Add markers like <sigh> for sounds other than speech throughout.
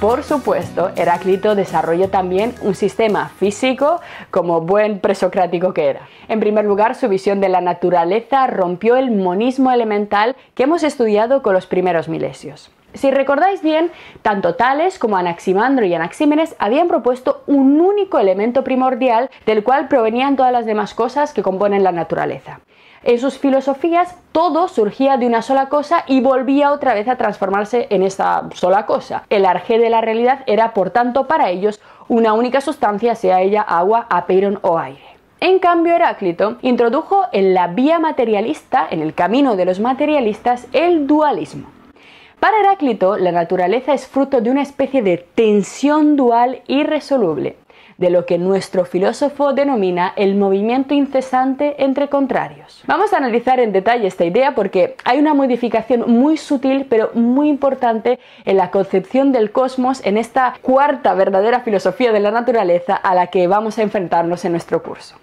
Por supuesto, Heráclito desarrolló también un sistema físico como buen presocrático que era. En primer lugar, su visión de la naturaleza rompió el monismo elemental que hemos estudiado con los primeros milesios. Si recordáis bien, tanto Tales como Anaximandro y Anaxímenes habían propuesto un único elemento primordial del cual provenían todas las demás cosas que componen la naturaleza. En sus filosofías todo surgía de una sola cosa y volvía otra vez a transformarse en esa sola cosa. El arjé de la realidad era, por tanto, para ellos una única sustancia, sea ella agua, apeiron o aire. En cambio, Heráclito introdujo en la vía materialista, en el camino de los materialistas, el dualismo. Para Heráclito, la naturaleza es fruto de una especie de tensión dual irresoluble de lo que nuestro filósofo denomina el movimiento incesante entre contrarios. Vamos a analizar en detalle esta idea porque hay una modificación muy sutil pero muy importante en la concepción del cosmos en esta cuarta verdadera filosofía de la naturaleza a la que vamos a enfrentarnos en nuestro curso.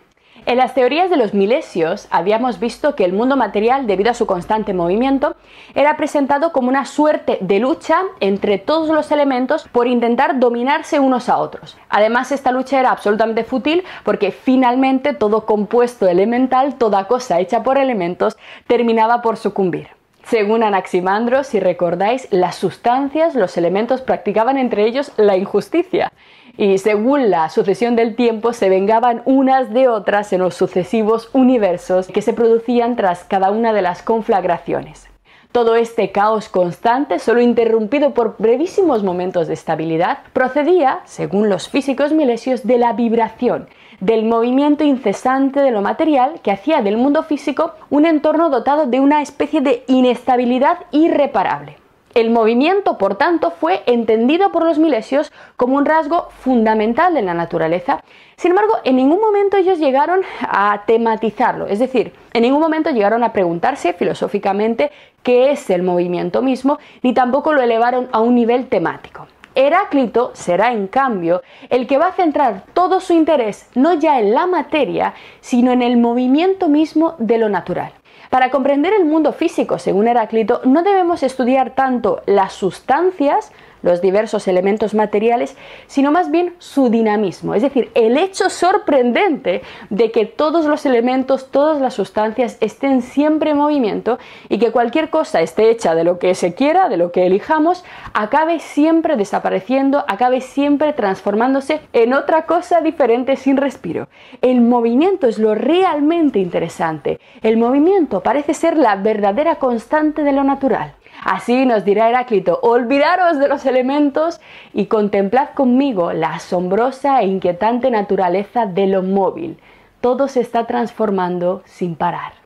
En las teorías de los milesios habíamos visto que el mundo material, debido a su constante movimiento, era presentado como una suerte de lucha entre todos los elementos por intentar dominarse unos a otros. Además, esta lucha era absolutamente fútil porque finalmente todo compuesto elemental, toda cosa hecha por elementos, terminaba por sucumbir. Según Anaximandro, si recordáis, las sustancias, los elementos practicaban entre ellos la injusticia y según la sucesión del tiempo se vengaban unas de otras en los sucesivos universos que se producían tras cada una de las conflagraciones. Todo este caos constante, solo interrumpido por brevísimos momentos de estabilidad, procedía, según los físicos milesios, de la vibración, del movimiento incesante de lo material que hacía del mundo físico un entorno dotado de una especie de inestabilidad irreparable. El movimiento, por tanto, fue entendido por los milesios como un rasgo fundamental de la naturaleza. Sin embargo, en ningún momento ellos llegaron a tematizarlo, es decir, en ningún momento llegaron a preguntarse filosóficamente qué es el movimiento mismo, ni tampoco lo elevaron a un nivel temático. Heráclito será, en cambio, el que va a centrar todo su interés no ya en la materia, sino en el movimiento mismo de lo natural. Para comprender el mundo físico, según Heráclito, no debemos estudiar tanto las sustancias, los diversos elementos materiales, sino más bien su dinamismo, es decir, el hecho sorprendente de que todos los elementos, todas las sustancias estén siempre en movimiento y que cualquier cosa esté hecha de lo que se quiera, de lo que elijamos, acabe siempre desapareciendo, acabe siempre transformándose en otra cosa diferente sin respiro. El movimiento es lo realmente interesante. El movimiento parece ser la verdadera constante de lo natural. Así nos dirá Heráclito, olvidaros de los elementos y contemplad conmigo la asombrosa e inquietante naturaleza de lo móvil. Todo se está transformando sin parar.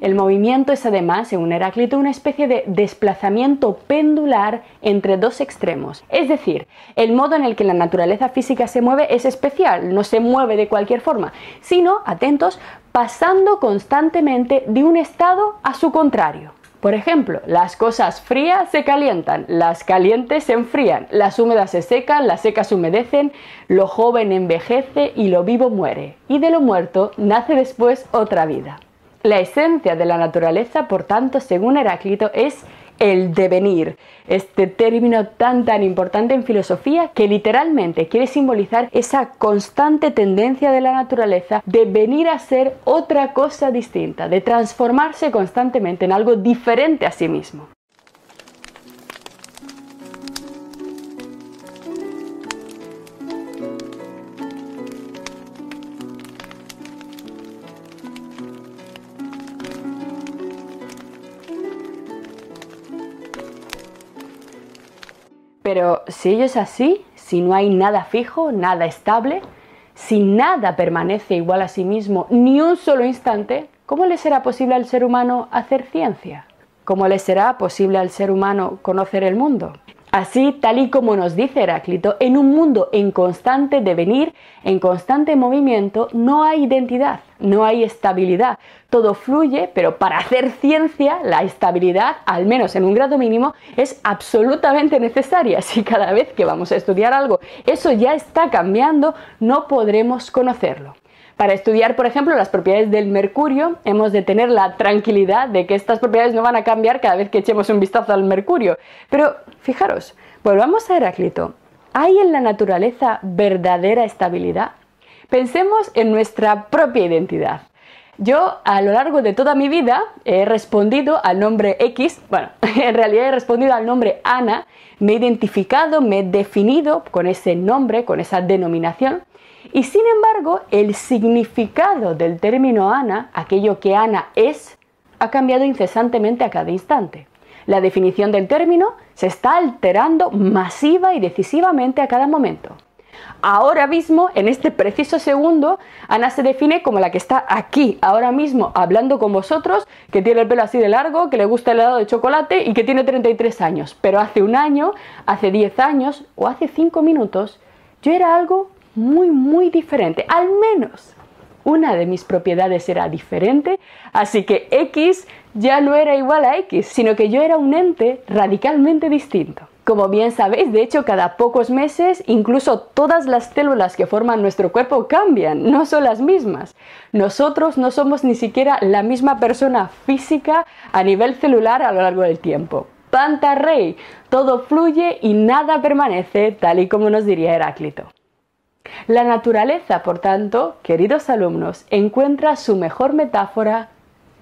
El movimiento es además, según Heráclito, una especie de desplazamiento pendular entre dos extremos. Es decir, el modo en el que la naturaleza física se mueve es especial, no se mueve de cualquier forma, sino, atentos, pasando constantemente de un estado a su contrario. Por ejemplo, las cosas frías se calientan, las calientes se enfrían, las húmedas se secan, las secas se humedecen, lo joven envejece y lo vivo muere, y de lo muerto nace después otra vida. La esencia de la naturaleza, por tanto, según Heráclito, es el devenir, este término tan tan importante en filosofía que literalmente quiere simbolizar esa constante tendencia de la naturaleza de venir a ser otra cosa distinta, de transformarse constantemente en algo diferente a sí mismo. Pero si ello es así, si no hay nada fijo, nada estable, si nada permanece igual a sí mismo ni un solo instante, ¿cómo le será posible al ser humano hacer ciencia? ¿Cómo le será posible al ser humano conocer el mundo? Así, tal y como nos dice Heráclito, en un mundo en constante devenir, en constante movimiento, no hay identidad, no hay estabilidad. Todo fluye, pero para hacer ciencia, la estabilidad, al menos en un grado mínimo, es absolutamente necesaria. <laughs> Si cada vez que vamos a estudiar algo eso ya está cambiando, no podremos conocerlo. Para estudiar, por ejemplo, las propiedades del mercurio, hemos de tener la tranquilidad de que estas propiedades no van a cambiar cada vez que echemos un vistazo al mercurio. Pero fijaros, volvamos a Heráclito. ¿Hay en la naturaleza verdadera estabilidad? Pensemos en nuestra propia identidad. Yo a lo largo de toda mi vida he respondido al nombre X, bueno, <laughs> en realidad he respondido al nombre Ana, me he identificado, me he definido con ese nombre, con esa denominación, y sin embargo, el significado del término Ana, aquello que Ana es, ha cambiado incesantemente a cada instante. La definición del término se está alterando masiva y decisivamente a cada momento. Ahora mismo, en este preciso segundo, Ana se define como la que está aquí, ahora mismo, hablando con vosotros, que tiene el pelo así de largo, que le gusta el helado de chocolate y que tiene 33 años. Pero hace un año, hace 10 años o hace 5 minutos, yo era algo muy, muy diferente. Al menos una de mis propiedades era diferente, así que X ya no era igual a X, sino que yo era un ente radicalmente distinto. Como bien sabéis, de hecho, cada pocos meses, incluso todas las células que forman nuestro cuerpo cambian, no son las mismas. Nosotros no somos ni siquiera la misma persona física a nivel celular a lo largo del tiempo. Panta rey, todo fluye y nada permanece, tal y como nos diría Heráclito. La naturaleza, por tanto, queridos alumnos, encuentra su mejor metáfora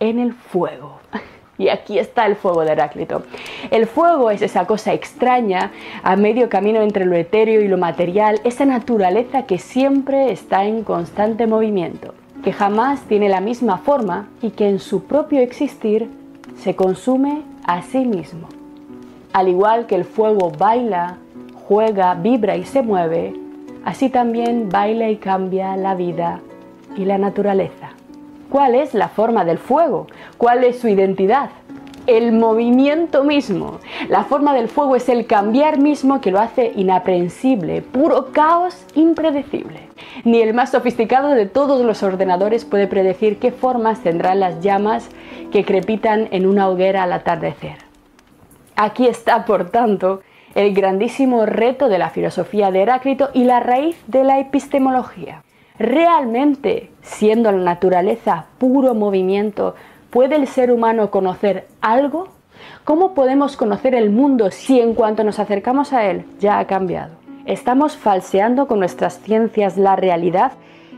en el fuego. <laughs> Y aquí está el fuego de Heráclito. El fuego es esa cosa extraña, a medio camino entre lo etéreo y lo material, esa naturaleza que siempre está en constante movimiento, que jamás tiene la misma forma y que en su propio existir se consume a sí mismo. Al igual que el fuego baila, juega, vibra y se mueve, así también baila y cambia la vida y la naturaleza. ¿Cuál es la forma del fuego? ¿Cuál es su identidad? El movimiento mismo. La forma del fuego es el cambiar mismo que lo hace inaprensible, puro caos impredecible. Ni el más sofisticado de todos los ordenadores puede predecir qué formas tendrán las llamas que crepitan en una hoguera al atardecer. Aquí está, por tanto, el grandísimo reto de la filosofía de Heráclito y la raíz de la epistemología. ¿Realmente, siendo la naturaleza puro movimiento, puede el ser humano conocer algo? ¿Cómo podemos conocer el mundo si en cuanto nos acercamos a él ya ha cambiado? Estamos falseando con nuestras ciencias la realidad,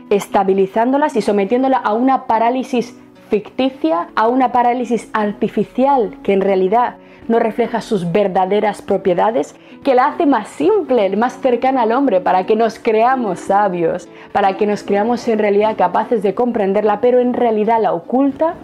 estabilizándolas y sometiéndola a una parálisis ficticia, a una parálisis artificial que en realidad no refleja sus verdaderas propiedades, que la hace más simple, más cercana al hombre, para que nos creamos sabios, para que nos creamos en realidad capaces de comprenderla, pero en realidad la oculta.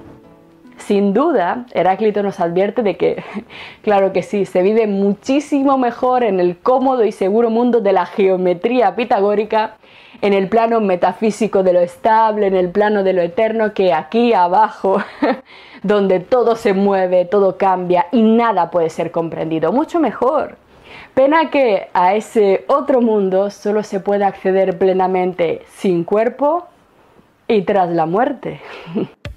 Sin duda, Heráclito nos advierte de que, <laughs> claro que sí, se vive muchísimo mejor en el cómodo y seguro mundo de la geometría pitagórica, en el plano metafísico de lo estable, en el plano de lo eterno, que aquí abajo <laughs> donde todo se mueve, todo cambia y nada puede ser comprendido. Mucho mejor. Pena que a ese otro mundo solo se puede acceder plenamente sin cuerpo y tras la muerte. <laughs>